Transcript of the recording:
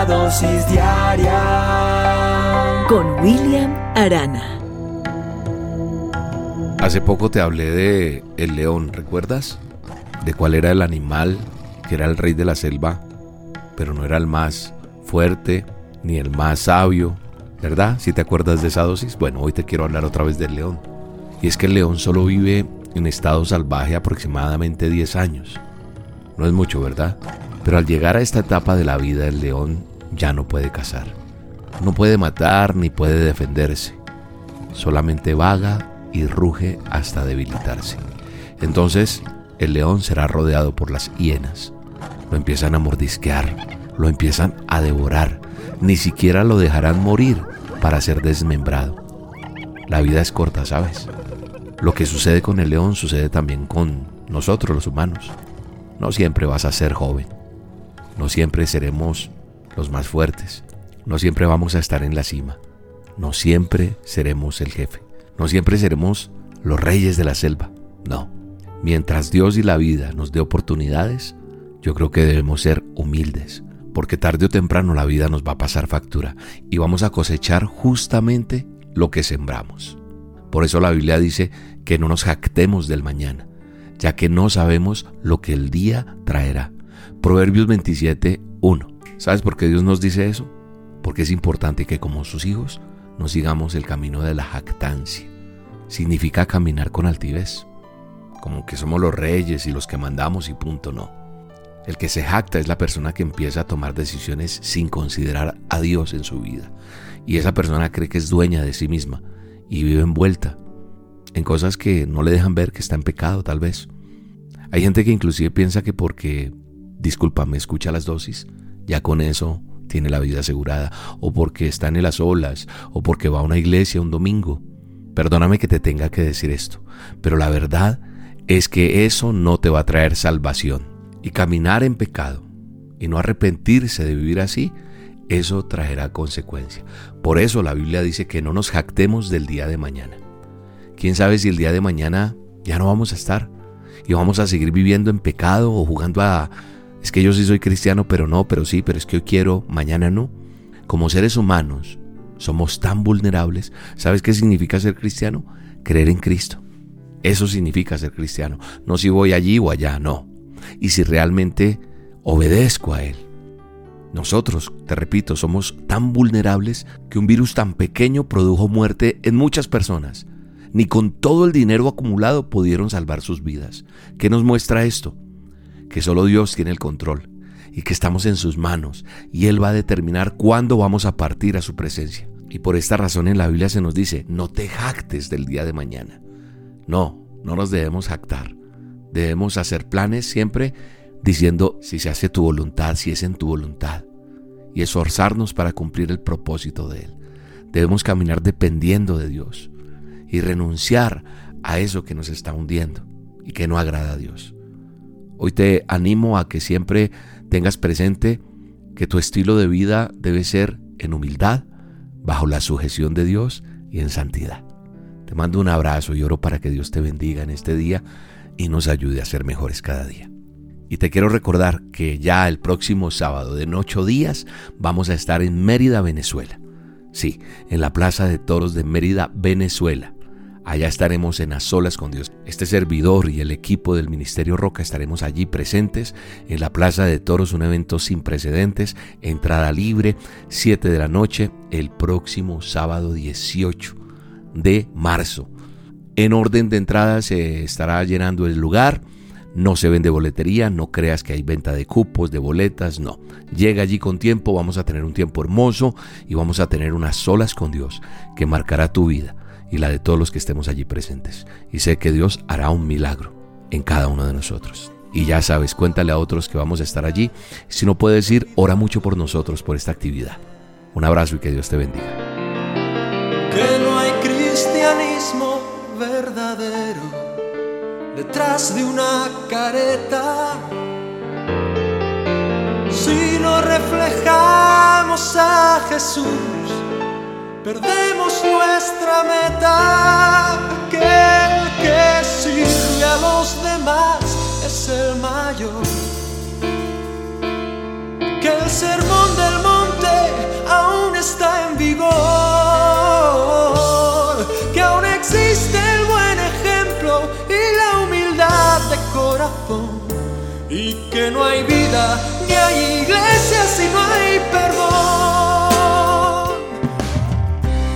La dosis diaria con William Arana. Hace poco te hablé de el león, ¿recuerdas? De cuál era el animal que era el rey de la selva, pero no era el más fuerte ni el más sabio, ¿verdad? Si te acuerdas de esa dosis, bueno, hoy te quiero hablar otra vez del león. Y es que el león solo vive en estado salvaje aproximadamente 10 años. No es mucho, ¿verdad? Pero al llegar a esta etapa de la vida, el león ya no puede cazar. No puede matar ni puede defenderse. Solamente vaga y ruge hasta debilitarse. Entonces, el león será rodeado por las hienas. Lo empiezan a mordisquear, lo empiezan a devorar. Ni siquiera lo dejarán morir para ser desmembrado. La vida es corta, ¿sabes? Lo que sucede con el león sucede también con nosotros los humanos. No siempre vas a ser joven. No siempre seremos los más fuertes. No siempre vamos a estar en la cima. No siempre seremos el jefe. No siempre seremos los reyes de la selva. No. Mientras Dios y la vida nos dé oportunidades, yo creo que debemos ser humildes, porque tarde o temprano la vida nos va a pasar factura y vamos a cosechar justamente lo que sembramos. Por eso la Biblia dice que no nos jactemos del mañana, ya que no sabemos lo que el día traerá. Proverbios 27, 1. ¿Sabes por qué Dios nos dice eso? Porque es importante que como sus hijos no sigamos el camino de la jactancia. Significa caminar con altivez, como que somos los reyes y los que mandamos y punto no. El que se jacta es la persona que empieza a tomar decisiones sin considerar a Dios en su vida. Y esa persona cree que es dueña de sí misma y vive envuelta en cosas que no le dejan ver que está en pecado tal vez. Hay gente que inclusive piensa que porque, discúlpame, escucha las dosis, ya con eso tiene la vida asegurada, o porque está en las olas, o porque va a una iglesia un domingo. Perdóname que te tenga que decir esto, pero la verdad es que eso no te va a traer salvación. Y caminar en pecado y no arrepentirse de vivir así, eso traerá consecuencia. Por eso la Biblia dice que no nos jactemos del día de mañana. ¿Quién sabe si el día de mañana ya no vamos a estar y vamos a seguir viviendo en pecado o jugando a... Es que yo sí soy cristiano, pero no, pero sí, pero es que yo quiero, mañana no. Como seres humanos somos tan vulnerables. ¿Sabes qué significa ser cristiano? Creer en Cristo. Eso significa ser cristiano. No si voy allí o allá, no. Y si realmente obedezco a Él. Nosotros, te repito, somos tan vulnerables que un virus tan pequeño produjo muerte en muchas personas ni con todo el dinero acumulado pudieron salvar sus vidas. ¿Qué nos muestra esto? Que solo Dios tiene el control y que estamos en sus manos y Él va a determinar cuándo vamos a partir a su presencia. Y por esta razón en la Biblia se nos dice, no te jactes del día de mañana. No, no nos debemos jactar. Debemos hacer planes siempre diciendo si se hace tu voluntad, si es en tu voluntad. Y esforzarnos para cumplir el propósito de Él. Debemos caminar dependiendo de Dios y renunciar a eso que nos está hundiendo y que no agrada a Dios. Hoy te animo a que siempre tengas presente que tu estilo de vida debe ser en humildad, bajo la sujeción de Dios y en santidad. Te mando un abrazo y oro para que Dios te bendiga en este día y nos ayude a ser mejores cada día. Y te quiero recordar que ya el próximo sábado de ocho días vamos a estar en Mérida, Venezuela. Sí, en la Plaza de Toros de Mérida, Venezuela. Allá estaremos en las solas con Dios. Este servidor y el equipo del Ministerio Roca estaremos allí presentes en la Plaza de Toros, un evento sin precedentes, entrada libre, 7 de la noche, el próximo sábado 18 de marzo. En orden de entrada se estará llenando el lugar. No se vende boletería, no creas que hay venta de cupos, de boletas, no. Llega allí con tiempo, vamos a tener un tiempo hermoso y vamos a tener unas solas con Dios que marcará tu vida y la de todos los que estemos allí presentes. Y sé que Dios hará un milagro en cada uno de nosotros. Y ya sabes, cuéntale a otros que vamos a estar allí. Si no puedes ir, ora mucho por nosotros, por esta actividad. Un abrazo y que Dios te bendiga. Que no hay cristianismo verdadero detrás de una careta. Si no reflejamos a Jesús, perdemos nuestra meta. Que el que sirve a los demás es el mayor. Que el sermón del monte aún está en vigor. Que aún existe el buen ejemplo y la humildad de corazón. Y que no hay vida ni hay iglesia si no hay perdón.